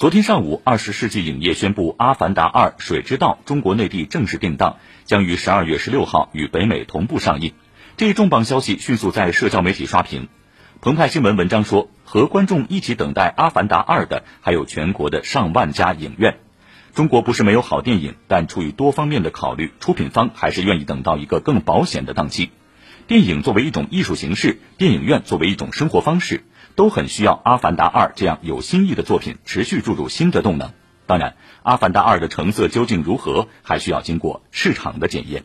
昨天上午，二十世纪影业宣布《阿凡达二：水之道》中国内地正式定档，将于十二月十六号与北美同步上映。这一重磅消息迅速在社交媒体刷屏。澎湃新闻文章说，和观众一起等待《阿凡达二》的还有全国的上万家影院。中国不是没有好电影，但出于多方面的考虑，出品方还是愿意等到一个更保险的档期。电影作为一种艺术形式，电影院作为一种生活方式。都很需要《阿凡达二》这样有新意的作品持续注入新的动能。当然，《阿凡达二》的成色究竟如何，还需要经过市场的检验。